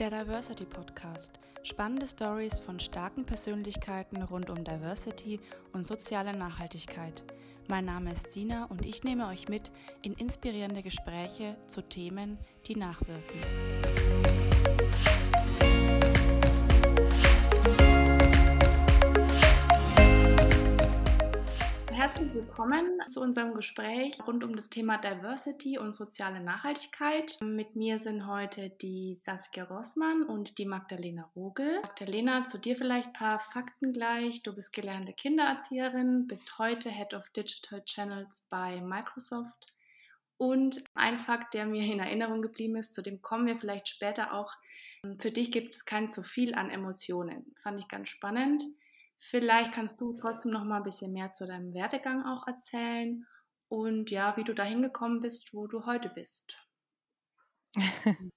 Der Diversity Podcast. Spannende Stories von starken Persönlichkeiten rund um Diversity und soziale Nachhaltigkeit. Mein Name ist Sina und ich nehme euch mit in inspirierende Gespräche zu Themen, die nachwirken. Herzlich willkommen zu unserem Gespräch rund um das Thema Diversity und soziale Nachhaltigkeit. Mit mir sind heute die Saskia Rossmann und die Magdalena Rogel. Magdalena, zu dir vielleicht ein paar Fakten gleich. Du bist gelernte Kindererzieherin, bist heute Head of Digital Channels bei Microsoft. Und ein Fakt, der mir in Erinnerung geblieben ist, zu dem kommen wir vielleicht später auch. Für dich gibt es kein zu viel an Emotionen. Fand ich ganz spannend. Vielleicht kannst du trotzdem noch mal ein bisschen mehr zu deinem Werdegang auch erzählen und ja, wie du dahin gekommen bist, wo du heute bist.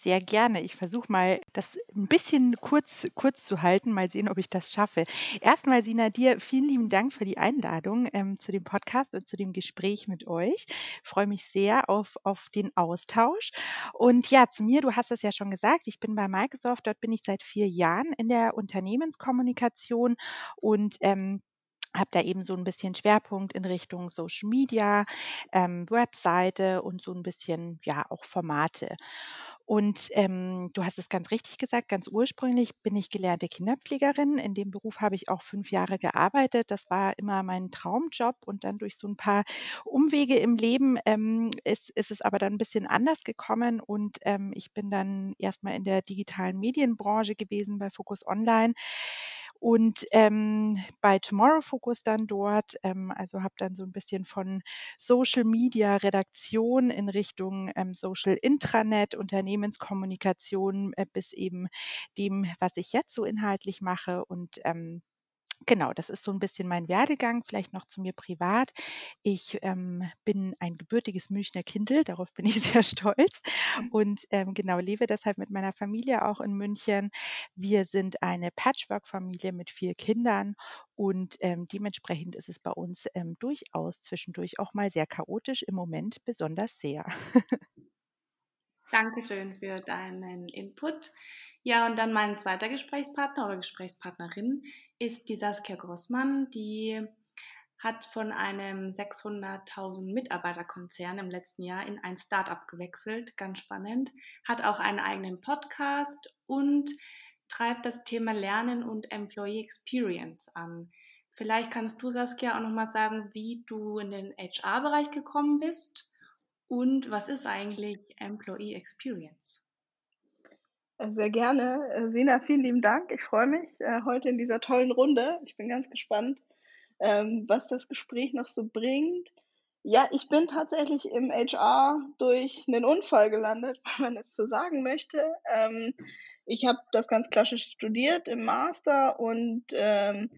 Sehr gerne. Ich versuche mal, das ein bisschen kurz kurz zu halten, mal sehen, ob ich das schaffe. Erstmal, Sina, dir vielen lieben Dank für die Einladung, ähm, zu dem Podcast und zu dem Gespräch mit euch. Ich freue mich sehr auf auf den Austausch. Und ja, zu mir, du hast es ja schon gesagt, ich bin bei Microsoft, dort bin ich seit vier Jahren in der Unternehmenskommunikation und, ähm habe da eben so ein bisschen Schwerpunkt in Richtung Social Media, ähm, Webseite und so ein bisschen, ja, auch Formate. Und, ähm, du hast es ganz richtig gesagt, ganz ursprünglich bin ich gelernte Kinderpflegerin. In dem Beruf habe ich auch fünf Jahre gearbeitet. Das war immer mein Traumjob und dann durch so ein paar Umwege im Leben, ähm, ist ist es aber dann ein bisschen anders gekommen und, ähm, ich bin dann erstmal in der digitalen Medienbranche gewesen bei Focus Online und, ähm, bei Tomorrow Focus dann dort, ähm, also habe dann so ein bisschen von Social Media Redaktion in Richtung, ähm, Social Intranet, Unternehmenskommunikation, äh, bis eben dem, was ich jetzt so inhaltlich mache. Und, ähm Genau, das ist so ein bisschen mein Werdegang. Vielleicht noch zu mir privat. Ich, ähm, bin ein gebürtiges Münchner Kindl, darauf bin ich sehr stolz Mhm. und, ähm, genau, lebe deshalb mit meiner Familie auch in München. Wir sind eine Patchwork-Familie mit 4 Kindern und, ähm, dementsprechend ist es bei uns, ähm, durchaus zwischendurch auch mal sehr chaotisch, im Moment besonders sehr. Dankeschön für deinen Input. Ja, und dann mein zweiter Gesprächspartner oder Gesprächspartnerin ist die Saskia Grossmann, die hat von einem 600.000 Mitarbeiterkonzern im letzten Jahr in ein Startup gewechselt, ganz spannend, hat auch einen eigenen Podcast und treibt das Thema Lernen und Employee Experience an. Vielleicht kannst du, Saskia, auch nochmal sagen, wie du in den HR-Bereich gekommen bist und was ist eigentlich Employee Experience? Sehr gerne. Äh, Sina, vielen lieben Dank. Ich freue mich äh, heute in dieser tollen Runde. Ich bin ganz gespannt, ähm, was das Gespräch noch so bringt. Ja, ich bin tatsächlich im HR durch einen Unfall gelandet, wenn man es so sagen möchte. Ähm, ich habe das ganz klassisch studiert im Master und ähm,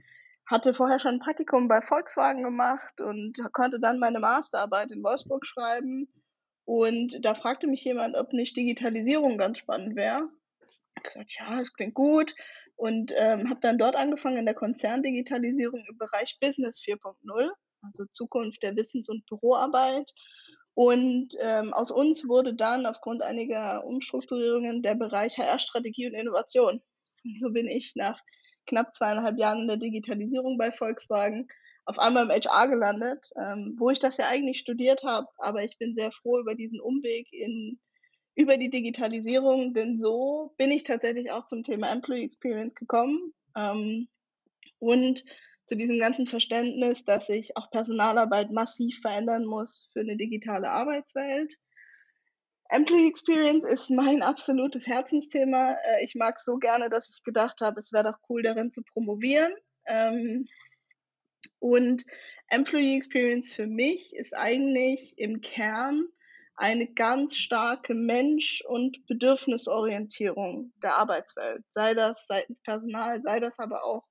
hatte vorher schon ein Praktikum bei Volkswagen gemacht und konnte dann meine Masterarbeit in Wolfsburg schreiben. Und da fragte mich jemand, ob nicht Digitalisierung ganz spannend wäre gesagt, ja, das klingt gut und ähm, habe dann dort angefangen in der Konzerndigitalisierung im Bereich Business 4.0, also Zukunft der Wissens- und Büroarbeit. Und ähm, aus uns wurde dann aufgrund einiger Umstrukturierungen der Bereich HR-Strategie und Innovation. So bin ich nach knapp zweieinhalb Jahren in der Digitalisierung bei Volkswagen auf einmal im HR gelandet, ähm, wo ich das ja eigentlich studiert habe. Aber ich bin sehr froh über diesen Umweg in über die Digitalisierung, denn so bin ich tatsächlich auch zum Thema Employee Experience gekommen ähm, und zu diesem ganzen Verständnis, dass sich auch Personalarbeit massiv verändern muss für eine digitale Arbeitswelt. Employee Experience ist mein absolutes Herzensthema. Äh, ich mag es so gerne, dass ich gedacht habe, es wäre doch cool, darin zu promovieren. Ähm, und Employee Experience für mich ist eigentlich im Kern eine ganz starke Mensch- und Bedürfnisorientierung der Arbeitswelt, sei das seitens Personal, sei das aber auch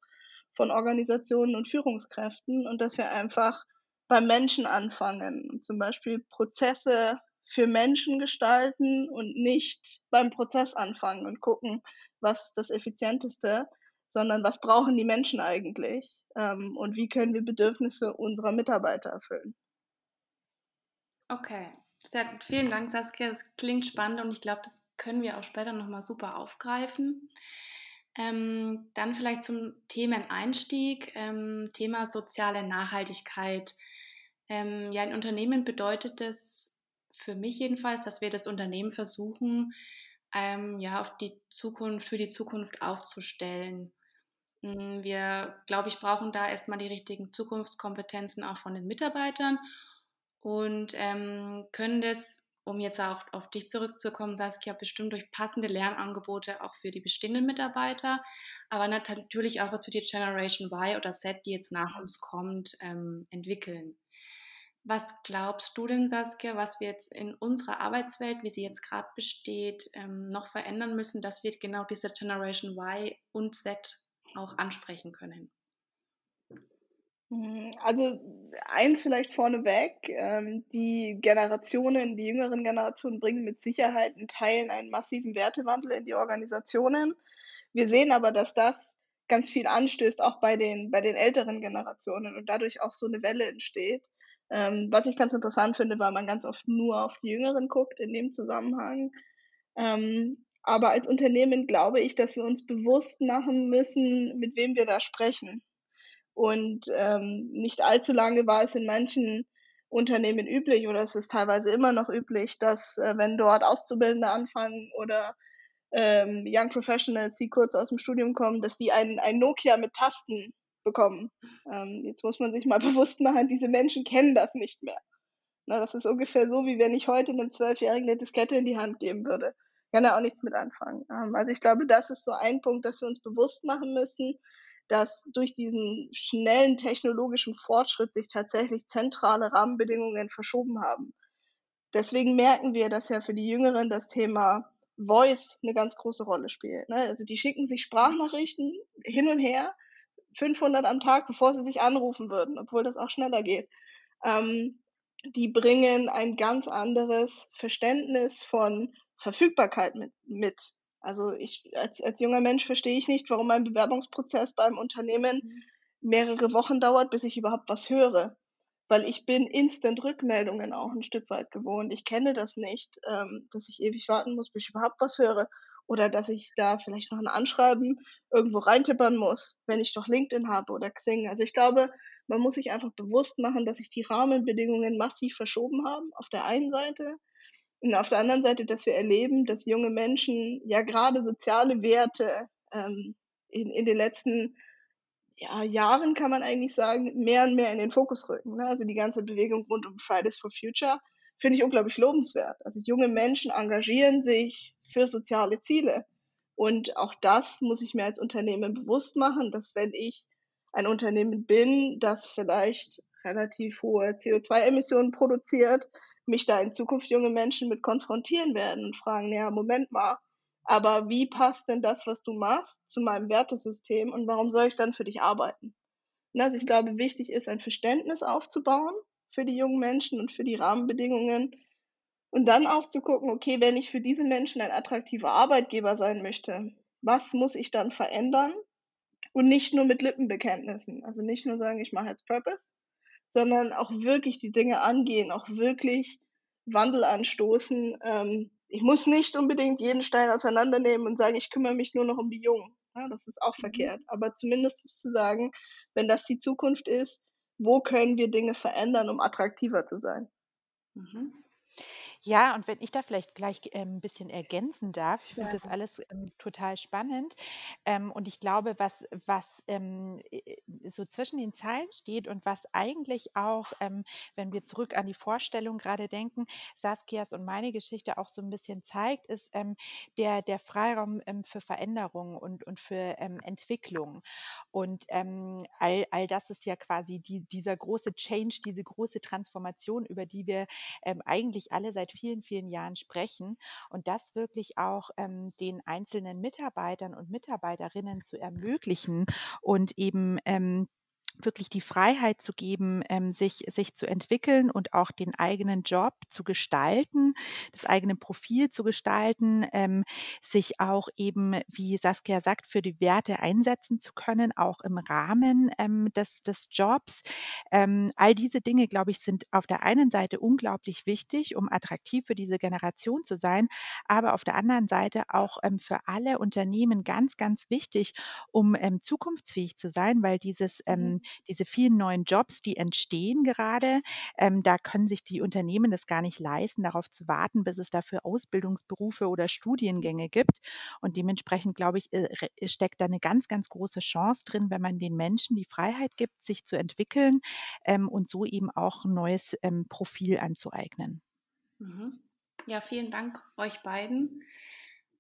von Organisationen und Führungskräften und dass wir einfach beim Menschen anfangen und zum Beispiel Prozesse für Menschen gestalten und nicht beim Prozess anfangen und gucken, was ist das Effizienteste, sondern was brauchen die Menschen eigentlich ähm, und wie können wir Bedürfnisse unserer Mitarbeiter erfüllen. Okay, Sehr. Vielen Dank, Saskia. Das klingt spannend und ich glaube, das können wir auch später nochmal super aufgreifen. Ähm, dann vielleicht zum Themeneinstieg, ähm, Thema soziale Nachhaltigkeit. Ähm, ja, in Unternehmen bedeutet das für mich jedenfalls, dass wir das Unternehmen versuchen, ähm, ja, auf die Zukunft, für die Zukunft aufzustellen. Hm, wir, glaube ich, brauchen da erstmal die richtigen Zukunftskompetenzen auch von den Mitarbeitern und ähm, können das, um jetzt auch auf dich zurückzukommen, Saskia, bestimmt durch passende Lernangebote auch für die bestehenden Mitarbeiter, aber natürlich auch was für die Generation Y oder Z, die jetzt nach uns kommt, ähm, entwickeln. Was glaubst du denn, Saskia, was wir jetzt in unserer Arbeitswelt, wie sie jetzt gerade besteht, ähm, noch verändern müssen, dass wir genau diese Generation Y und Z auch ansprechen können? Hm, also eins vielleicht vorneweg, ähm, die Generationen, die jüngeren Generationen bringen mit Sicherheit in Teilen einen massiven Wertewandel in die Organisationen. Wir sehen aber, dass das ganz viel anstößt, auch bei den, bei den älteren Generationen und dadurch auch so eine Welle entsteht. Ähm, was ich ganz interessant finde, weil man ganz oft nur auf die Jüngeren guckt in dem Zusammenhang. Ähm, aber als Unternehmen glaube ich, dass wir uns bewusst machen müssen, mit wem wir da sprechen. Und ähm, nicht allzu lange war es in manchen Unternehmen üblich oder es ist teilweise immer noch üblich, dass äh, wenn dort Auszubildende anfangen oder ähm, Young Professionals, die kurz aus dem Studium kommen, dass die ein, ein Nokia mit Tasten bekommen. Ähm, jetzt muss man sich mal bewusst machen, diese Menschen kennen das nicht mehr. Na, das ist ungefähr so, wie wenn ich heute einem Zwölfjährigen eine Diskette in die Hand geben würde. Kann er auch nichts mit anfangen. Ähm, also ich glaube, das ist so ein Punkt, dass wir uns bewusst machen müssen, dass durch diesen schnellen technologischen Fortschritt sich tatsächlich zentrale Rahmenbedingungen verschoben haben. Deswegen merken wir, dass ja für die Jüngeren das Thema Voice eine ganz große Rolle spielt. Ne? Also die schicken sich Sprachnachrichten hin und her, 500 am Tag, bevor sie sich anrufen würden, obwohl das auch schneller geht. Ähm, die bringen ein ganz anderes Verständnis von Verfügbarkeit mit. mit. Also ich als, als junger Mensch verstehe ich nicht, warum ein Bewerbungsprozess beim Unternehmen mhm. mehrere Wochen dauert, bis ich überhaupt was höre. Weil ich bin Instant-Rückmeldungen auch ein Stück weit gewohnt. Ich kenne das nicht, ähm, dass ich ewig warten muss, bis ich überhaupt was höre oder dass ich da vielleicht noch ein Anschreiben irgendwo reintippern muss, wenn ich doch LinkedIn habe oder Xing. Also ich glaube, man muss sich einfach bewusst machen, dass sich die Rahmenbedingungen massiv verschoben haben, auf der einen Seite. Und auf der anderen Seite, dass wir erleben, dass junge Menschen ja gerade soziale Werte ähm, in, in den letzten ja, Jahren, kann man eigentlich sagen, mehr und mehr in den Fokus rücken. Ne? Also die ganze Bewegung rund um Fridays for Future finde ich unglaublich lobenswert. Also junge Menschen engagieren sich für soziale Ziele. Und auch das muss ich mir als Unternehmen bewusst machen, dass wenn ich ein Unternehmen bin, das vielleicht relativ hohe CO2-Emissionen produziert, mich da in Zukunft junge Menschen mit konfrontieren werden und fragen, ja, Moment mal, aber wie passt denn das, was du machst, zu meinem Wertesystem und warum soll ich dann für dich arbeiten? Also ich glaube, wichtig ist, ein Verständnis aufzubauen für die jungen Menschen und für die Rahmenbedingungen. Und dann auch zu gucken, okay, wenn ich für diese Menschen ein attraktiver Arbeitgeber sein möchte, was muss ich dann verändern? Und nicht nur mit Lippenbekenntnissen. Also nicht nur sagen, ich mache jetzt Purpose, sondern auch wirklich die Dinge angehen, auch wirklich Wandel anstoßen. Ähm, ich muss nicht unbedingt jeden Stein auseinandernehmen und sagen, ich kümmere mich nur noch um die Jungen. Ja, das ist auch mhm. verkehrt. Aber zumindest zu sagen, wenn das die Zukunft ist, wo können wir Dinge verändern, um attraktiver zu sein? Mhm. Ja, und wenn ich da vielleicht gleich ähm, ein bisschen ergänzen darf, ich finde das alles ähm, total spannend. Ähm, und ich glaube, was, was ähm, so zwischen den Zeilen steht und was eigentlich auch, ähm, wenn wir zurück an die Vorstellung gerade denken, Saskias und meine Geschichte auch so ein bisschen zeigt, ist ähm, der, der Freiraum ähm, für Veränderung und, und für ähm, Entwicklung. Und ähm, all, all das ist ja quasi die, dieser große Change, diese große Transformation, über die wir ähm, eigentlich alle seit seit vielen, vielen Jahren sprechen und das wirklich auch ähm, den einzelnen Mitarbeitern und Mitarbeiterinnen zu ermöglichen und eben ähm, wirklich die Freiheit zu geben, ähm, sich, sich zu entwickeln und auch den eigenen Job zu gestalten, das eigene Profil zu gestalten, ähm, sich auch eben, wie Saskia sagt, für die Werte einsetzen zu können, auch im Rahmen ähm, des, des Jobs. Ähm, all diese Dinge, glaube ich, sind auf der einen Seite unglaublich wichtig, um attraktiv für diese Generation zu sein, aber auf der anderen Seite auch ähm, für alle Unternehmen ganz, ganz wichtig, um ähm, zukunftsfähig zu sein, weil dieses mhm diese vielen neuen Jobs, die entstehen gerade, ähm, da können sich die Unternehmen das gar nicht leisten, darauf zu warten, bis es dafür Ausbildungsberufe oder Studiengänge gibt. Und dementsprechend, glaube ich, äh, steckt da eine ganz, ganz große Chance drin, wenn man den Menschen die Freiheit gibt, sich zu entwickeln ähm, und so eben auch ein neues ähm, Profil anzueignen. Mhm. Ja, vielen Dank euch beiden.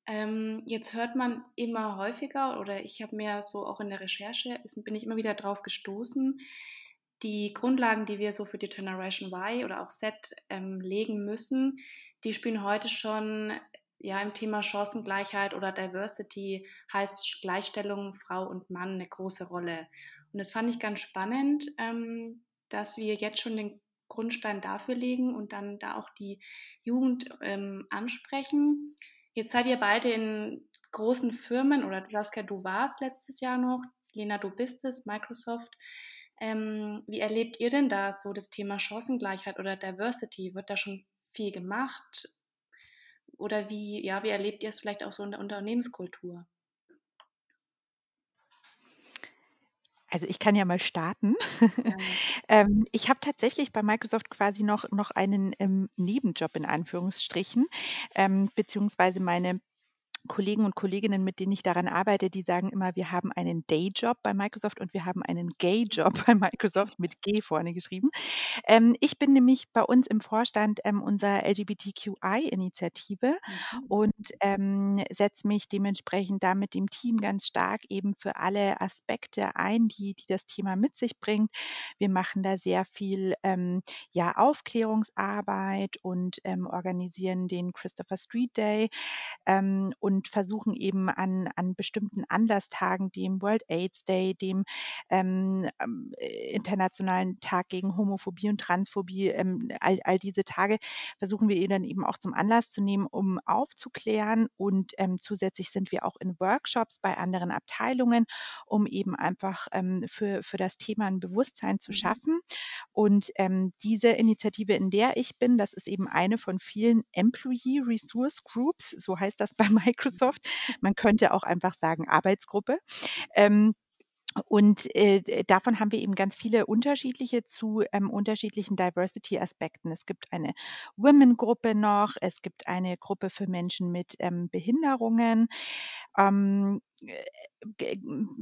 Ähm, jetzt hört man immer häufiger, oder ich habe mir so auch in der Recherche, ist, bin ich immer wieder drauf gestoßen, die Grundlagen, die wir so für die Generation Y oder auch Z ähm, legen müssen, die spielen heute schon ja im Thema Chancengleichheit oder Diversity heißt Gleichstellung Frau und Mann eine große Rolle. Und das fand ich ganz spannend, ähm, dass wir jetzt schon den Grundstein dafür legen und dann da auch die Jugend ähm, ansprechen. Jetzt seid ihr beide in großen Firmen oder Saskia, du warst letztes Jahr noch, Lena, du bist es, Microsoft. Ähm, wie erlebt ihr denn da so das Thema Chancengleichheit oder Diversity? Wird da schon viel gemacht? Oder wie, ja, wie erlebt ihr es vielleicht auch so in der Unternehmenskultur? Also ich kann ja mal starten. ähm, ich habe tatsächlich bei Microsoft quasi noch, noch einen ähm, Nebenjob in Anführungsstrichen, ähm, beziehungsweise meine Kollegen und Kolleginnen, mit denen ich daran arbeite, die sagen immer, wir haben einen Dayjob bei Microsoft und wir haben einen Gayjob bei Microsoft mit G vorne geschrieben. Ähm, ich bin nämlich bei uns im Vorstand ähm, unserer LGBTQI-Initiative mhm. und ähm, setze mich dementsprechend da mit dem Team ganz stark eben für alle Aspekte ein, die, die das Thema mit sich bringt. Wir machen da sehr viel ähm, ja, Aufklärungsarbeit und ähm, organisieren den Christopher Street Day ähm, und versuchen eben an, an bestimmten Anlasstagen, dem World AIDS Day, dem ähm, ähm, Internationalen Tag gegen Homophobie und Transphobie, ähm, all, all diese Tage versuchen wir dann eben auch zum Anlass zu nehmen, um aufzuklären. Und ähm, zusätzlich sind wir auch in Workshops bei anderen Abteilungen, um eben einfach ähm, für, für das Thema ein Bewusstsein zu mhm. schaffen. Und ähm, diese Initiative, in der ich bin, das ist eben eine von vielen Employee Resource Groups, so heißt das bei Microsoft. Man könnte auch einfach sagen Arbeitsgruppe. Ähm, und äh, davon haben wir eben ganz viele unterschiedliche zu ähm, unterschiedlichen Diversity-Aspekten. Es gibt eine Women-Gruppe noch, es gibt eine Gruppe für Menschen mit ähm, Behinderungen. Ähm, äh,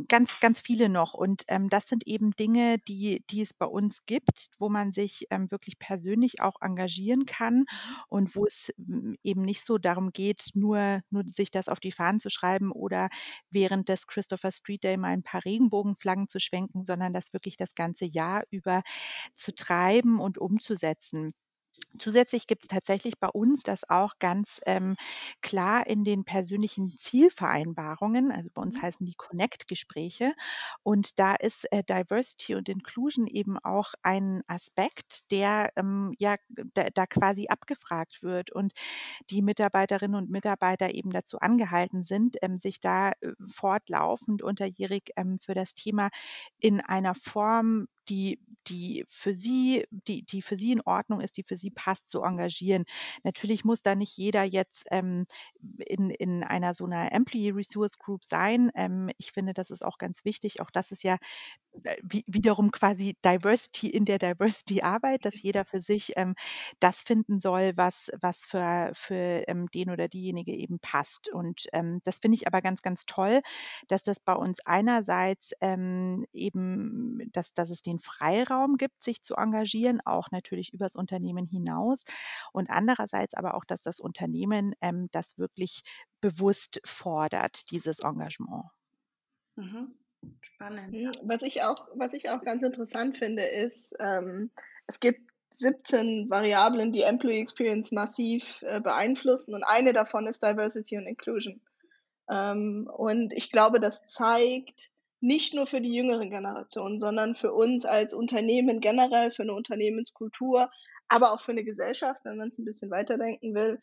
ganz, ganz viele noch. Und ähm, das sind eben Dinge, die, die es bei uns gibt, wo man sich ähm, wirklich persönlich auch engagieren kann und wo es hm, eben nicht so darum geht, nur, nur sich das auf die Fahnen zu schreiben oder während des Christopher Street Day mal ein paar Regenbogenflaggen zu schwenken, sondern das wirklich das ganze Jahr über zu treiben und umzusetzen. Zusätzlich gibt es tatsächlich bei uns das auch ganz ähm, klar in den persönlichen Zielvereinbarungen. Also bei uns mhm. heißen die Connect-Gespräche. Und da ist äh, Diversity und Inclusion eben auch ein Aspekt, der ähm, ja da, da, quasi abgefragt wird und die Mitarbeiterinnen und Mitarbeiter eben dazu angehalten sind, ähm, sich da äh, fortlaufend unterjährig ähm, für das Thema in einer Form die, die für sie, die, die für sie in Ordnung ist, die für sie passt, zu engagieren. Natürlich muss da nicht jeder jetzt ähm, in, in einer so einer Employee Resource Group sein. Ähm, ich finde, das ist auch ganz wichtig. Auch das ist ja äh, wiederum quasi Diversity in der Diversity-Arbeit, dass jeder für sich ähm, das finden soll, was, was für, für ähm, den oder diejenige eben passt. Und ähm, das finde ich aber ganz, ganz toll, dass das bei uns einerseits ähm, eben, dass, dass es den Freiraum gibt, sich zu engagieren, auch natürlich übers Unternehmen hinaus. Und andererseits aber auch, dass das Unternehmen ähm, das wirklich bewusst fordert, dieses Engagement. Mhm. Spannend. Was ich auch, was ich auch ganz interessant finde, ist, ähm, es gibt 17 Variablen, die Employee Experience massiv äh, beeinflussen und eine davon ist Diversity und Inclusion. Ähm, und ich glaube, das zeigt, nicht nur für die jüngere Generation, sondern für uns als Unternehmen generell, für eine Unternehmenskultur, aber auch für eine Gesellschaft, wenn man es ein bisschen weiterdenken will,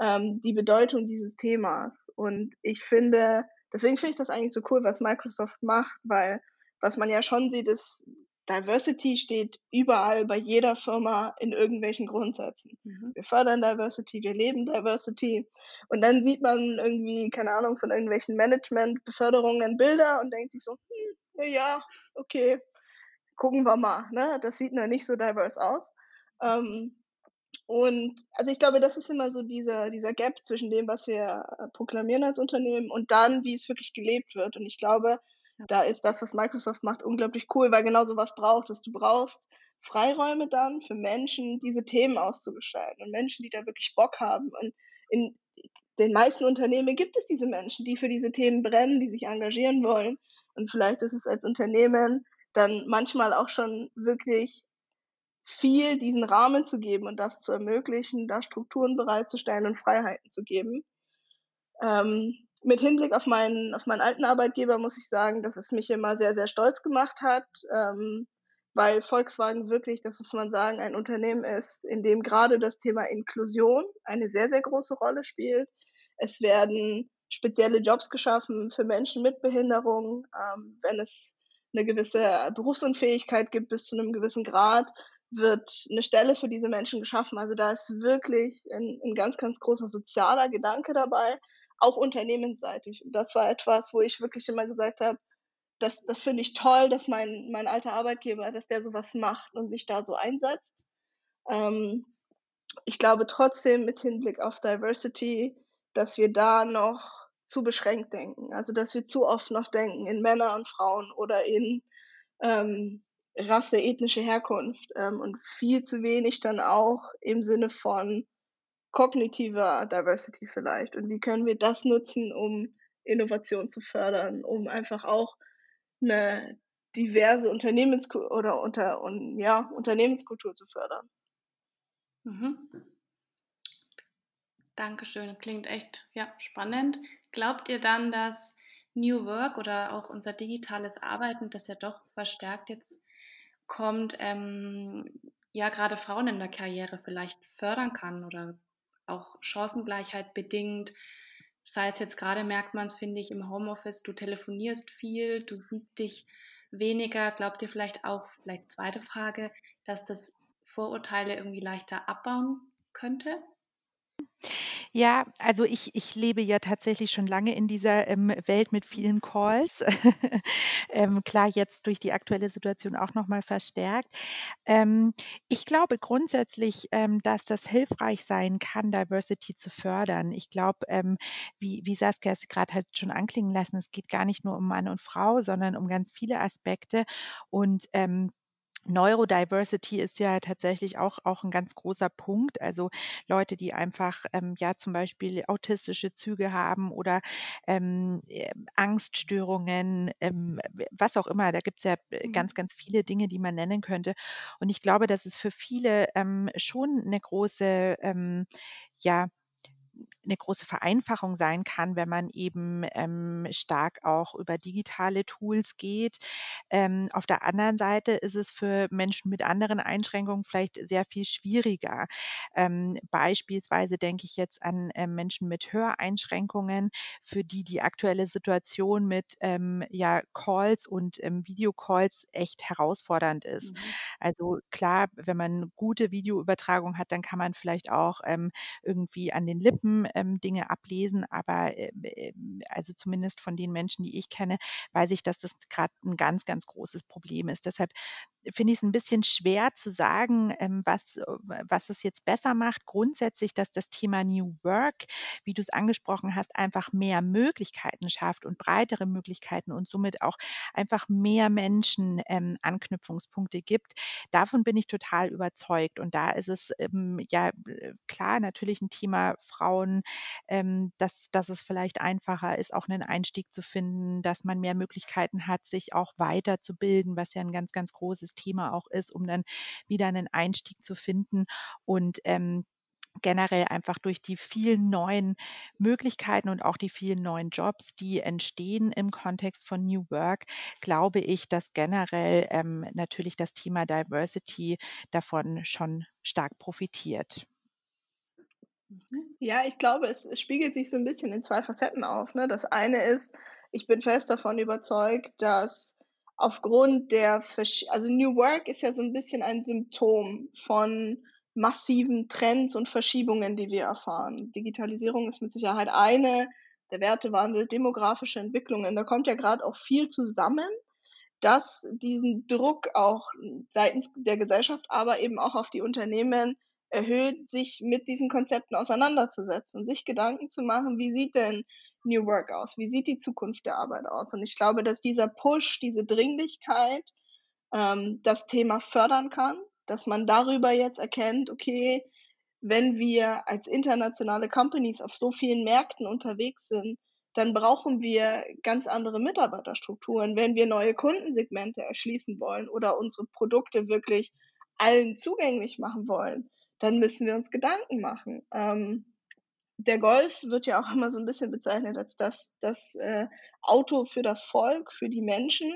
ähm, die Bedeutung dieses Themas. Und ich finde deswegen finde ich das eigentlich so cool, was Microsoft macht, weil was man ja schon sieht, ist, Diversity steht überall bei jeder Firma in irgendwelchen Grundsätzen. Mhm. Wir fördern Diversity, wir leben Diversity. Und dann sieht man irgendwie, keine Ahnung, von irgendwelchen Management-Beförderungen Bilder und denkt sich so, hm, na ja, okay, gucken wir mal. Ne? Das sieht noch nicht so diverse aus. Ähm, und also ich glaube, das ist immer so dieser, dieser Gap zwischen dem, was wir äh, proklamieren als Unternehmen und dann, wie es wirklich gelebt wird. Und ich glaube, da ist das, was Microsoft macht, unglaublich cool, weil genau so was braucht es. Du brauchst Freiräume dann für Menschen, diese Themen auszugestalten und Menschen, die da wirklich Bock haben. Und in den meisten Unternehmen gibt es diese Menschen, die für diese Themen brennen, die sich engagieren wollen. Und vielleicht ist es als Unternehmen dann manchmal auch schon wirklich viel diesen Rahmen zu geben und das zu ermöglichen, da Strukturen bereitzustellen und Freiheiten zu geben. Ähm, mit Hinblick auf meinen, auf meinen alten Arbeitgeber muss ich sagen, dass es mich immer sehr, sehr stolz gemacht hat, ähm, weil Volkswagen wirklich, das muss man sagen, ein Unternehmen ist, in dem gerade das Thema Inklusion eine sehr, sehr große Rolle spielt. Es werden spezielle Jobs geschaffen für Menschen mit Behinderung, ähm, wenn es eine gewisse Berufsunfähigkeit gibt bis zu einem gewissen Grad, wird eine Stelle für diese Menschen geschaffen. Also da ist wirklich ein, ein ganz, ganz großer sozialer Gedanke dabei, auch unternehmensseitig. Und das war etwas, wo ich wirklich immer gesagt habe, das, das finde ich toll, dass mein, mein alter Arbeitgeber, dass der sowas macht und sich da so einsetzt. Ähm, ich glaube trotzdem mit Hinblick auf Diversity, dass wir da noch zu beschränkt denken. Also dass wir zu oft noch denken in Männer und Frauen oder in ähm, Rasse, ethnische Herkunft ähm, und viel zu wenig dann auch im Sinne von kognitiver Diversity vielleicht. Und wie können wir das nutzen, um Innovation zu fördern, um einfach auch eine diverse Unternehmenskultur oder unter, und, ja, Unternehmenskultur zu fördern. Mhm. Dankeschön, klingt echt ja, spannend. Glaubt ihr dann, dass New Work oder auch unser digitales Arbeiten, das ja doch verstärkt jetzt kommt, ähm, ja gerade Frauen in der Karriere vielleicht fördern kann oder auch Chancengleichheit bedingt. Sei es jetzt gerade, merkt man es, finde ich, im Homeoffice, du telefonierst viel, du siehst dich weniger. Glaubt ihr vielleicht auch, vielleicht zweite Frage, dass das Vorurteile irgendwie leichter abbauen könnte? Ja, also ich ich lebe ja tatsächlich schon lange in dieser, ähm, Welt mit vielen Calls. Ähm, klar, jetzt durch die aktuelle Situation auch noch mal verstärkt. Ähm, ich glaube grundsätzlich, ähm, dass das hilfreich sein kann, Diversity zu fördern. Ich glaube, ähm, wie wie Saskia es gerade halt schon anklingen lassen, es geht gar nicht nur um Mann und Frau, sondern um ganz viele Aspekte und, ähm Neurodiversity ist ja tatsächlich auch auch 'n ganz großer Punkt. Also, Leute, die einfach, ähm, ja, zum Beispiel autistische Züge haben oder, ähm, äh, Angststörungen, ähm, was auch immer. Da gibt's ja, äh, ganz, ganz viele Dinge, die man nennen könnte. Und ich glaube, dass es für viele, ähm, schon 'ne große, ähm, ja eine große Vereinfachung sein kann, wenn man eben, ähm, stark auch über digitale Tools geht. Ähm, auf der anderen Seite ist es für Menschen mit anderen Einschränkungen vielleicht sehr viel schwieriger. Ähm, beispielsweise denke ich jetzt an, ähm, Menschen mit Höreinschränkungen, für die die aktuelle Situation mit, ähm, ja, Calls und, ähm, Videocalls echt herausfordernd ist. Mhm. Also klar, wenn man gute Videoübertragung hat, dann kann man vielleicht auch, ähm, irgendwie an den Lippen ähm, Dinge ablesen, aber ähm, also zumindest von den Menschen, die ich kenne, weiß ich, dass das gerade ein ganz, ganz großes Problem ist. Deshalb finde ich es ein bisschen schwer zu sagen, ähm, was äh, was es jetzt besser macht. Grundsätzlich, dass das Thema New Work, wie du es angesprochen hast, einfach mehr Möglichkeiten schafft und breitere Möglichkeiten und somit auch einfach mehr Menschen, ähm, Anknüpfungspunkte gibt. Davon bin ich total überzeugt und da ist es, ähm, ja, äh, klar natürlich ein Thema Frauen, ähm, dass dass es vielleicht einfacher ist, auch einen Einstieg zu finden, dass man mehr Möglichkeiten hat, sich auch weiterzubilden, was ja ein ganz, ganz großes Thema auch ist, um dann wieder einen Einstieg zu finden und, ähm, generell einfach durch die vielen neuen Möglichkeiten und auch die vielen neuen Jobs, die entstehen im Kontext von New Work, glaube ich, dass generell ähm, natürlich das Thema Diversity davon schon stark profitiert. Mhm. Ja, ich glaube, es, es spiegelt sich so ein bisschen in zwei Facetten auf. Ne? Das eine ist, ich bin fest davon überzeugt, dass aufgrund der, Versch also New Work ist ja so ein bisschen ein Symptom von massiven Trends und Verschiebungen, die wir erfahren. Digitalisierung ist mit Sicherheit eine, der Wertewandel, demografische Entwicklungen, da kommt ja gerade auch viel zusammen, dass diesen Druck auch seitens der Gesellschaft, aber eben auch auf die Unternehmen erhöht, sich mit diesen Konzepten auseinanderzusetzen, sich Gedanken zu machen, wie sieht denn New Work aus? Wie sieht die Zukunft der Arbeit aus? Und ich glaube, dass dieser Push, diese Dringlichkeit ähm, das Thema fördern kann, dass man darüber jetzt erkennt, okay, wenn wir als internationale Companies auf so vielen Märkten unterwegs sind, dann brauchen wir ganz andere Mitarbeiterstrukturen. Wenn wir neue Kundensegmente erschließen wollen oder unsere Produkte wirklich allen zugänglich machen wollen, dann müssen wir uns Gedanken machen. Ähm, der Golf wird ja auch immer so ein bisschen bezeichnet als das, das äh, Auto für das Volk, für die Menschen.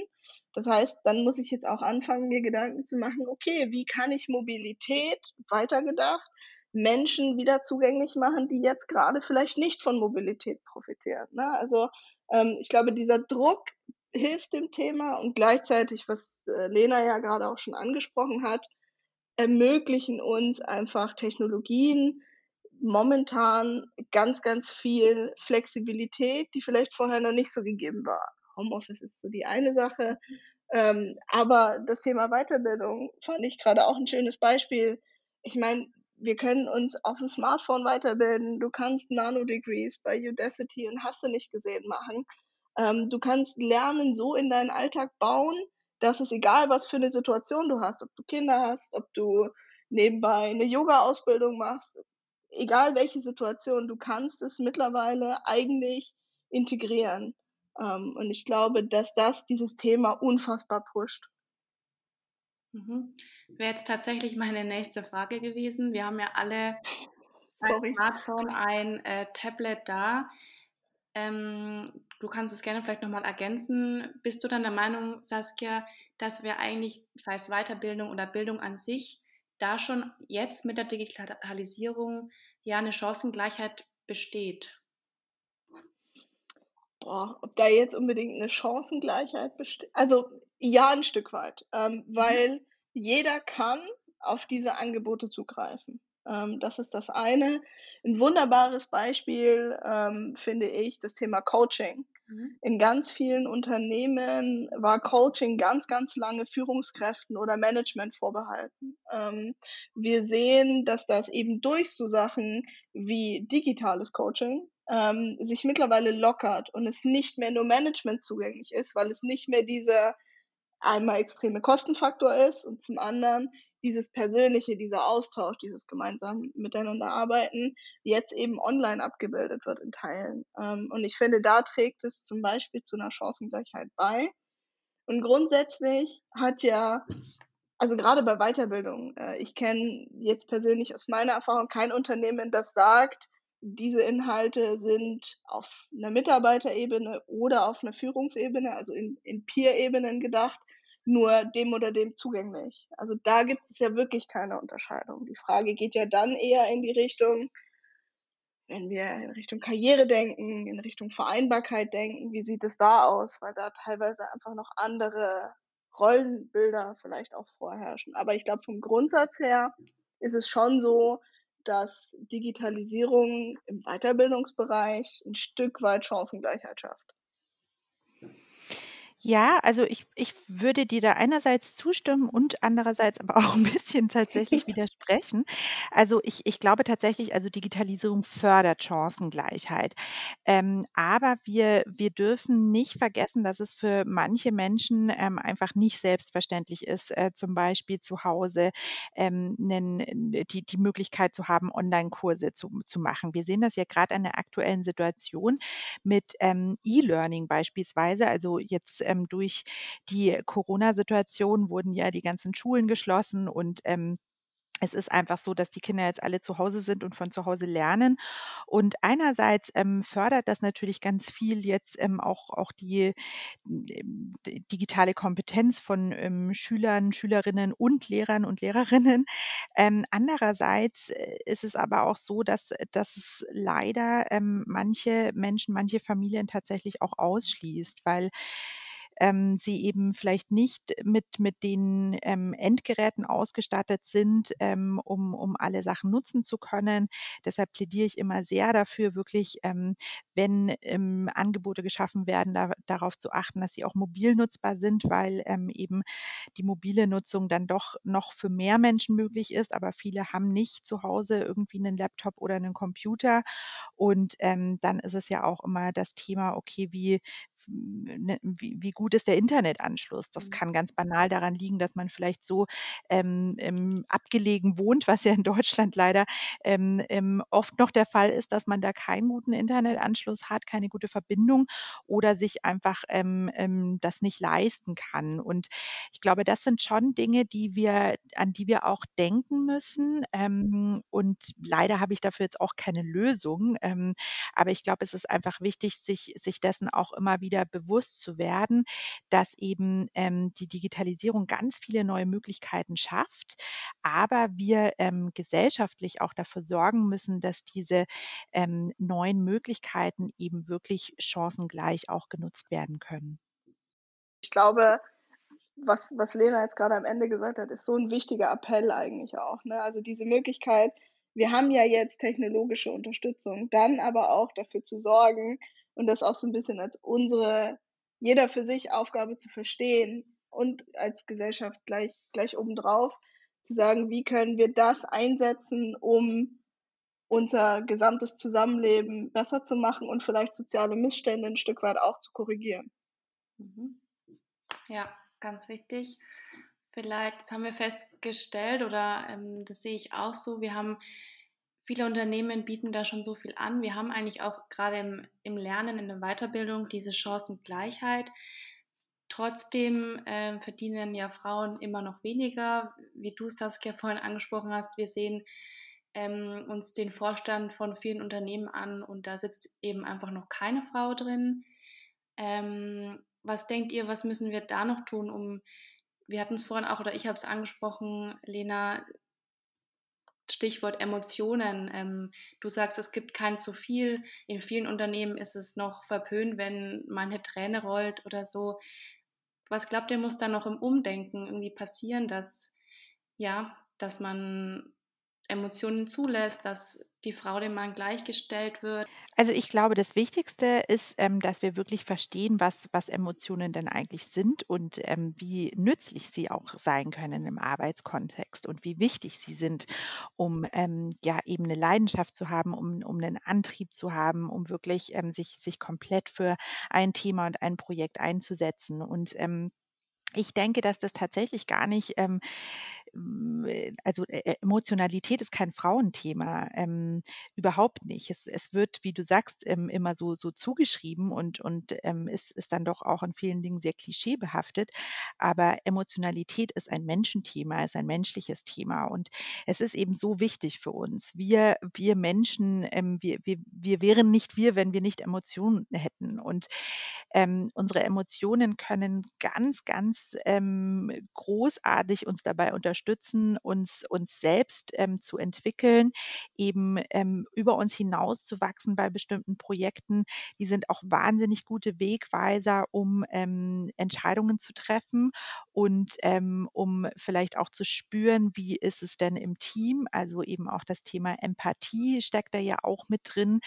Das heißt, dann muss ich jetzt auch anfangen, mir Gedanken zu machen, okay, wie kann ich Mobilität weitergedacht Menschen wieder zugänglich machen, die jetzt gerade vielleicht nicht von Mobilität profitieren. Ne? Also ähm, ich glaube, dieser Druck hilft dem Thema und gleichzeitig, was äh, Lena ja gerade auch schon angesprochen hat, ermöglichen uns einfach Technologien momentan ganz, ganz viel Flexibilität, die vielleicht vorher noch nicht so gegeben war. Homeoffice ist so die eine Sache. Ähm, aber das Thema Weiterbildung fand ich gerade auch ein schönes Beispiel. Ich meine, wir können uns auf dem Smartphone weiterbilden. Du kannst Nano-Degrees bei Udacity und hast du nicht gesehen machen. Ähm, du kannst Lernen so in deinen Alltag bauen, dass es egal, was für eine Situation du hast, ob du Kinder hast, ob du nebenbei eine Yoga-Ausbildung machst, egal welche Situation, du kannst es mittlerweile eigentlich integrieren. Ähm, und ich glaube, dass das dieses Thema unfassbar pusht. Mhm. Wäre jetzt tatsächlich meine nächste Frage gewesen. Wir haben ja alle Sorry. ein Smartphone, ein äh, Tablet da. Ähm, du kannst es gerne vielleicht nochmal ergänzen. Bist du dann der Meinung, Saskia, dass wir eigentlich, sei es Weiterbildung oder Bildung an sich, da schon jetzt mit der Digitalisierung ja eine Chancengleichheit besteht? Boah, ob da jetzt unbedingt eine Chancengleichheit besteht? Also ja, ein Stück weit, ähm, mhm. weil jeder kann auf diese Angebote zugreifen. Ähm, das ist das eine. Ein wunderbares Beispiel ähm, finde ich das Thema Coaching. Mhm. In ganz vielen Unternehmen war Coaching ganz, ganz lange Führungskräften oder Management vorbehalten. Ähm, wir sehen, dass das eben durch so Sachen wie digitales Coaching ähm, sich mittlerweile lockert und es nicht mehr nur Management zugänglich ist, weil es nicht mehr dieser einmal extreme Kostenfaktor ist und zum anderen dieses Persönliche, dieser Austausch, dieses gemeinsam miteinander arbeiten, jetzt eben online abgebildet wird in Teilen. Ähm, und ich finde, da trägt es zum Beispiel zu einer Chancengleichheit bei. Und grundsätzlich hat ja, also gerade bei Weiterbildung, äh, ich kenne jetzt persönlich aus meiner Erfahrung kein Unternehmen, das sagt, diese Inhalte sind auf einer Mitarbeiterebene oder auf einer Führungsebene, also in, in Peer-Ebenen gedacht, nur dem oder dem zugänglich. Also da gibt es ja wirklich keine Unterscheidung. Die Frage geht ja dann eher in die Richtung, wenn wir in Richtung Karriere denken, in Richtung Vereinbarkeit denken, wie sieht es da aus? Weil da teilweise einfach noch andere Rollenbilder vielleicht auch vorherrschen. Aber ich glaube, vom Grundsatz her ist es schon so, dass Digitalisierung im Weiterbildungsbereich ein Stück weit Chancengleichheit schafft. Ja, also ich ich würde dir da einerseits zustimmen und andererseits aber auch ein bisschen tatsächlich widersprechen. Also, ich ich glaube tatsächlich, also Digitalisierung fördert Chancengleichheit. Ähm, aber wir wir dürfen nicht vergessen, dass es für manche Menschen, ähm, einfach nicht selbstverständlich ist, äh, zum Beispiel zu Hause, ähm, 'nen die die Möglichkeit zu haben, Onlinekurse zu zu machen. Wir sehen das ja gerade an der aktuellen Situation mit, ähm, E-Learning beispielsweise. Also, jetzt, ähm, durch die Corona-Situation wurden ja die ganzen Schulen geschlossen und ähm, es ist einfach so, dass die Kinder jetzt alle zu Hause sind und von zu Hause lernen. Und einerseits ähm, fördert das natürlich ganz viel jetzt ähm, auch, auch die ähm, digitale Kompetenz von ähm, Schülern, Schülerinnen und Lehrern und Lehrerinnen. Ähm, andererseits äh, ist es aber auch so, dass, dass es leider ähm, manche Menschen, manche Familien tatsächlich auch ausschließt, weil ähm, sie eben vielleicht nicht mit, mit den ähm, Endgeräten ausgestattet sind, ähm, um, um alle Sachen nutzen zu können. Deshalb plädiere ich immer sehr dafür, wirklich, ähm, wenn ähm, Angebote geschaffen werden, da, darauf zu achten, dass sie auch mobil nutzbar sind, weil ähm, eben die mobile Nutzung dann doch noch für mehr Menschen möglich ist. Aber viele haben nicht zu Hause irgendwie einen Laptop oder einen Computer. Und dann ist es ja auch immer das Thema, okay, wie, ne, wie, wie gut ist der Internetanschluss? Das Mhm. kann ganz banal daran liegen, dass man vielleicht so ähm, abgelegen wohnt, was ja in Deutschland leider ähm, ähm, oft noch der Fall ist, dass man da keinen guten Internetanschluss hat, keine gute Verbindung oder sich einfach ähm, ähm, das nicht leisten kann. Und ich glaube, das sind schon Dinge, die wir, an die wir auch denken müssen. Ähm, und leider habe ich dafür jetzt auch keine Lösung. Aber ich glaube, es ist einfach wichtig, sich, sich dessen auch immer wieder bewusst zu werden, dass eben ähm, die Digitalisierung ganz viele neue Möglichkeiten schafft, aber wir ähm, gesellschaftlich auch dafür sorgen müssen, dass diese ähm, neuen Möglichkeiten eben wirklich chancengleich auch genutzt werden können. Ich glaube, was, was Lena jetzt gerade am Ende gesagt hat, ist so ein wichtiger Appell eigentlich auch. Ne? Also diese Möglichkeit, wir haben ja jetzt technologische Unterstützung, dann aber auch dafür zu sorgen und das auch so ein bisschen als unsere, jeder für sich Aufgabe zu verstehen und als Gesellschaft gleich, gleich obendrauf zu sagen, wie können wir das einsetzen, um unser gesamtes Zusammenleben besser zu machen und vielleicht soziale Missstände ein Stück weit auch zu korrigieren. Mhm. Ja, ganz wichtig. Vielleicht, das haben wir festgestellt oder ähm, das sehe ich auch so, wir haben viele Unternehmen bieten da schon so viel an. Wir haben eigentlich auch gerade im, im Lernen, in der Weiterbildung diese Chancengleichheit. Trotzdem äh, verdienen ja Frauen immer noch weniger. Wie du, Saskia, vorhin angesprochen hast, wir sehen ähm, uns den Vorstand von vielen Unternehmen an und da sitzt eben einfach noch keine Frau drin. Ähm, was denkt ihr, was müssen wir da noch tun, um, wir hatten es vorhin auch, oder ich habe es angesprochen, Lena, Stichwort Emotionen. Ähm, du sagst, es gibt kein zu viel. In vielen Unternehmen ist es noch verpönt, wenn man eine Träne rollt oder so. Was glaubt ihr, muss da noch im Umdenken irgendwie passieren, dass, ja, dass man Emotionen zulässt, dass die Frau dem Mann gleichgestellt wird? Also ich glaube, das Wichtigste ist, ähm, dass wir wirklich verstehen, was, was Emotionen denn eigentlich sind und ähm, wie nützlich sie auch sein können im Arbeitskontext und wie wichtig sie sind, um ähm, ja eben eine Leidenschaft zu haben, um, um einen Antrieb zu haben, um wirklich ähm, sich, sich komplett für ein Thema und ein Projekt einzusetzen. Und ähm, ich denke, dass das tatsächlich gar nicht ähm, äh, also äh, äh, Emotionalität ist kein Frauenthema, ähm, überhaupt nicht. Es, es wird, wie du sagst, ähm, immer so, so zugeschrieben und, und ähm, ist, ist dann doch auch in vielen Dingen sehr klischeebehaftet. Aber Emotionalität ist ein Menschenthema, ist ein menschliches Thema und es ist eben so wichtig für uns. Wir, wir Menschen, ähm, wir, wir, wir wären nicht wir, wenn wir nicht Emotionen hätten. Und ähm, unsere Emotionen können ganz, ganz ähm, großartig uns dabei unterstützen, uns, uns selbst ähm, zu entwickeln, eben ähm, über uns hinaus zu wachsen bei bestimmten Projekten. Die sind auch wahnsinnig gute Wegweiser, um ähm, Entscheidungen zu treffen und ähm, um vielleicht auch zu spüren, wie ist es denn im Team. Also eben auch das Thema Empathie steckt da ja auch mit drin,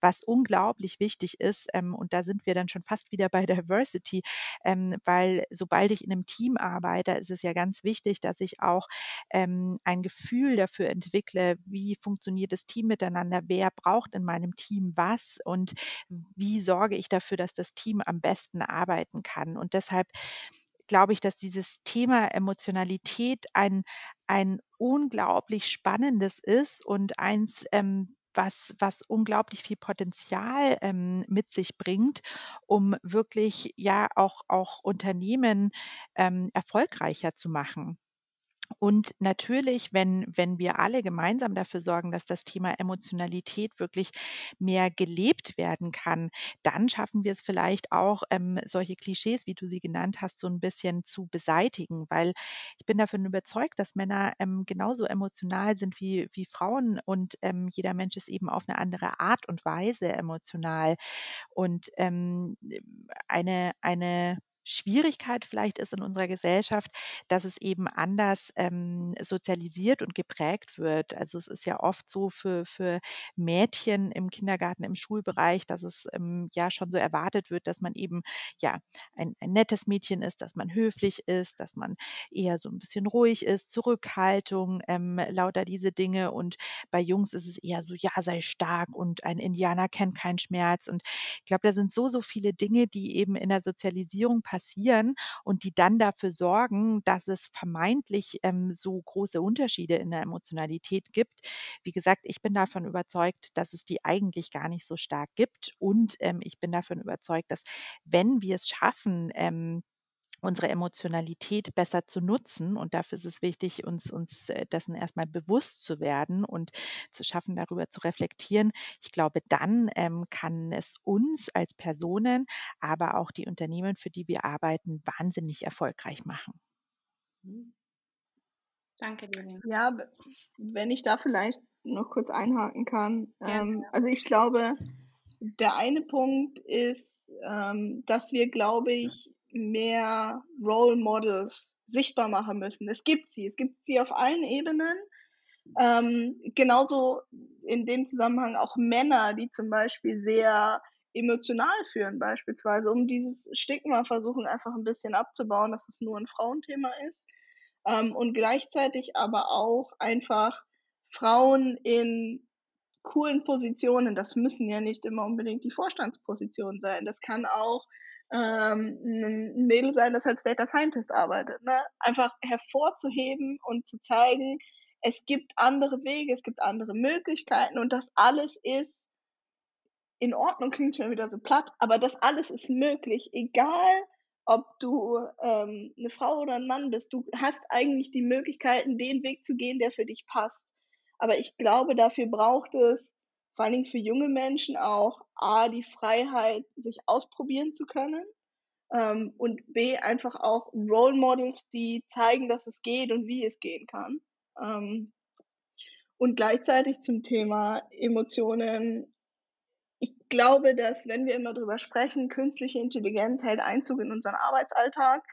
was unglaublich wichtig ist. Ähm, und da sind wir dann schon fast wieder bei Diversity, ähm, weil sobald ich in einem Team arbeite, ist es ja ganz wichtig, dass ich auch ähm, ein Gefühl dafür entwickle, wie funktioniert das Team miteinander, wer braucht in meinem Team was und wie sorge ich dafür, dass das Team am besten arbeiten kann. Und deshalb glaube ich, dass dieses Thema Emotionalität ein, ein unglaublich spannendes ist und eins, ähm, was, was unglaublich viel Potenzial ähm, mit sich bringt, um wirklich ja auch, auch Unternehmen ähm, erfolgreicher zu machen. Und natürlich, wenn, wenn wir alle gemeinsam dafür sorgen, dass das Thema Emotionalität wirklich mehr gelebt werden kann, dann schaffen wir es vielleicht auch, ähm, solche Klischees, wie du sie genannt hast, so ein bisschen zu beseitigen, weil ich bin davon überzeugt, dass Männer ähm, genauso emotional sind wie, wie Frauen und ähm, jeder Mensch ist eben auf eine andere Art und Weise emotional. Und ähm, eine, eine Schwierigkeit vielleicht ist in unserer Gesellschaft, dass es eben anders ähm, sozialisiert und geprägt wird. Also es ist ja oft so für, für Mädchen im Kindergarten, im Schulbereich, dass es ähm, ja schon so erwartet wird, dass man eben ja ein, ein nettes Mädchen ist, dass man höflich ist, dass man eher so ein bisschen ruhig ist, Zurückhaltung, ähm, lauter diese Dinge. Und bei Jungs ist es eher so, ja, sei stark und ein Indianer kennt keinen Schmerz. Und ich glaube, da sind so, so viele Dinge, die eben in der Sozialisierung passieren und die dann dafür sorgen, dass es vermeintlich ähm, so große Unterschiede in der Emotionalität gibt. Wie gesagt, ich bin davon überzeugt, dass es die eigentlich gar nicht so stark gibt. Und ähm, ich bin davon überzeugt, dass wenn wir es schaffen, ähm, unsere Emotionalität besser zu nutzen. Und dafür ist es wichtig, uns, uns äh, dessen erstmal bewusst zu werden und zu schaffen, darüber zu reflektieren. Ich glaube, dann ähm, kann es uns als Personen, aber auch die Unternehmen, für die wir arbeiten, wahnsinnig erfolgreich machen. Mhm. Danke dir. Ja, wenn ich da vielleicht noch kurz einhaken kann. Ähm, also ich glaube, der eine Punkt ist, ähm, dass wir, glaube ich, mehr Role Models sichtbar machen müssen. Es gibt sie, es gibt sie auf allen Ebenen. Ähm, genauso in dem Zusammenhang auch Männer, die zum Beispiel sehr emotional führen, beispielsweise, um dieses Stigma versuchen einfach ein bisschen abzubauen, dass es nur ein Frauenthema ist. Ähm, und gleichzeitig aber auch einfach Frauen in coolen Positionen, das müssen ja nicht immer unbedingt die Vorstandspositionen sein, das kann auch ähm, ein Mädel sein, das als Data Scientist arbeitet. Ne? Einfach hervorzuheben und zu zeigen, es gibt andere Wege, es gibt andere Möglichkeiten und das alles ist in Ordnung, klingt schon wieder so platt, aber das alles ist möglich, egal ob du ähm, eine Frau oder ein Mann bist. Du hast eigentlich die Möglichkeiten, den Weg zu gehen, der für dich passt. Aber ich glaube, dafür braucht es vor allen Dingen für junge Menschen auch A, die Freiheit, sich ausprobieren zu können ähm, und B, einfach auch Role Models, die zeigen, dass es geht und wie es gehen kann. Ähm, und gleichzeitig zum Thema Emotionen. Ich glaube, dass wenn wir immer drüber sprechen, künstliche Intelligenz hält Einzug in unseren Arbeitsalltag.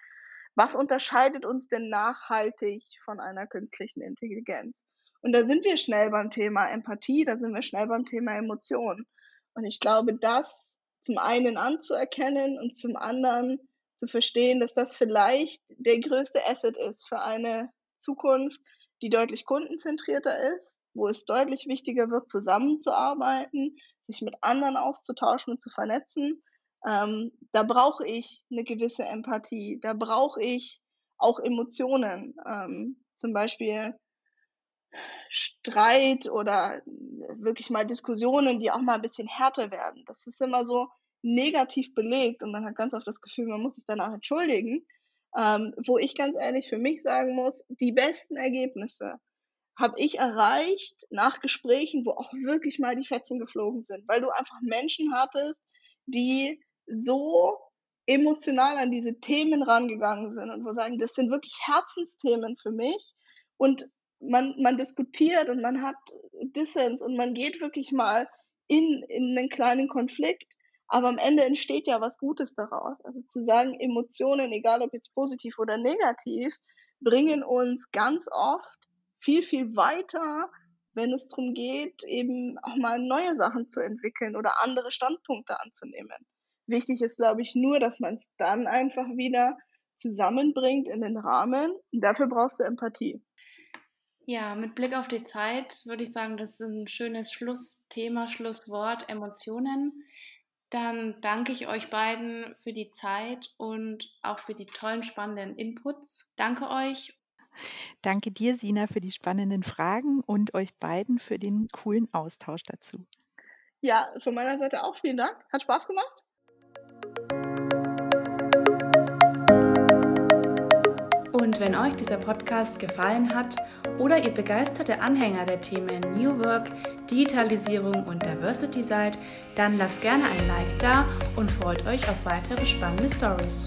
Was unterscheidet uns denn nachhaltig von einer künstlichen Intelligenz? Und da sind wir schnell beim Thema Empathie, da sind wir schnell beim Thema Emotionen. Und ich glaube, das zum einen anzuerkennen und zum anderen zu verstehen, dass das vielleicht der größte Asset ist für eine Zukunft, die deutlich kundenzentrierter ist, wo es deutlich wichtiger wird, zusammenzuarbeiten, sich mit anderen auszutauschen und zu vernetzen. Ähm, da brauche ich eine gewisse Empathie, da brauche ich auch Emotionen. Ähm, zum Beispiel Streit oder wirklich mal Diskussionen, die auch mal ein bisschen härter werden. Das ist immer so negativ belegt und man hat ganz oft das Gefühl, man muss sich danach entschuldigen. Ähm, wo ich ganz ehrlich für mich sagen muss, die besten Ergebnisse habe ich erreicht nach Gesprächen, wo auch wirklich mal die Fetzen geflogen sind, weil du einfach Menschen hattest, die so emotional an diese Themen rangegangen sind und wo sagen, das sind wirklich Herzensthemen für mich und man, man diskutiert und man hat Dissens und man geht wirklich mal in, in einen kleinen Konflikt, aber am Ende entsteht ja was Gutes daraus. Also zu sagen, Emotionen, egal ob jetzt positiv oder negativ, bringen uns ganz oft viel, viel weiter, wenn es darum geht, eben auch mal neue Sachen zu entwickeln oder andere Standpunkte anzunehmen. Wichtig ist, glaube ich, nur, dass man es dann einfach wieder zusammenbringt in den Rahmen. Und dafür brauchst du Empathie. Ja, mit Blick auf die Zeit würde ich sagen, das ist ein schönes Schlussthema, Schlusswort, Emotionen. Dann danke ich euch beiden für die Zeit und auch für die tollen, spannenden Inputs. Danke euch. Danke dir, Sina, für die spannenden Fragen und euch beiden für den coolen Austausch dazu. Ja, von meiner Seite auch vielen Dank. Hat Spaß gemacht. Und wenn euch dieser Podcast gefallen hat oder ihr begeisterte Anhänger der Themen New Work, Digitalisierung und Diversity seid, dann lasst gerne ein Like da und freut euch auf weitere spannende Stories.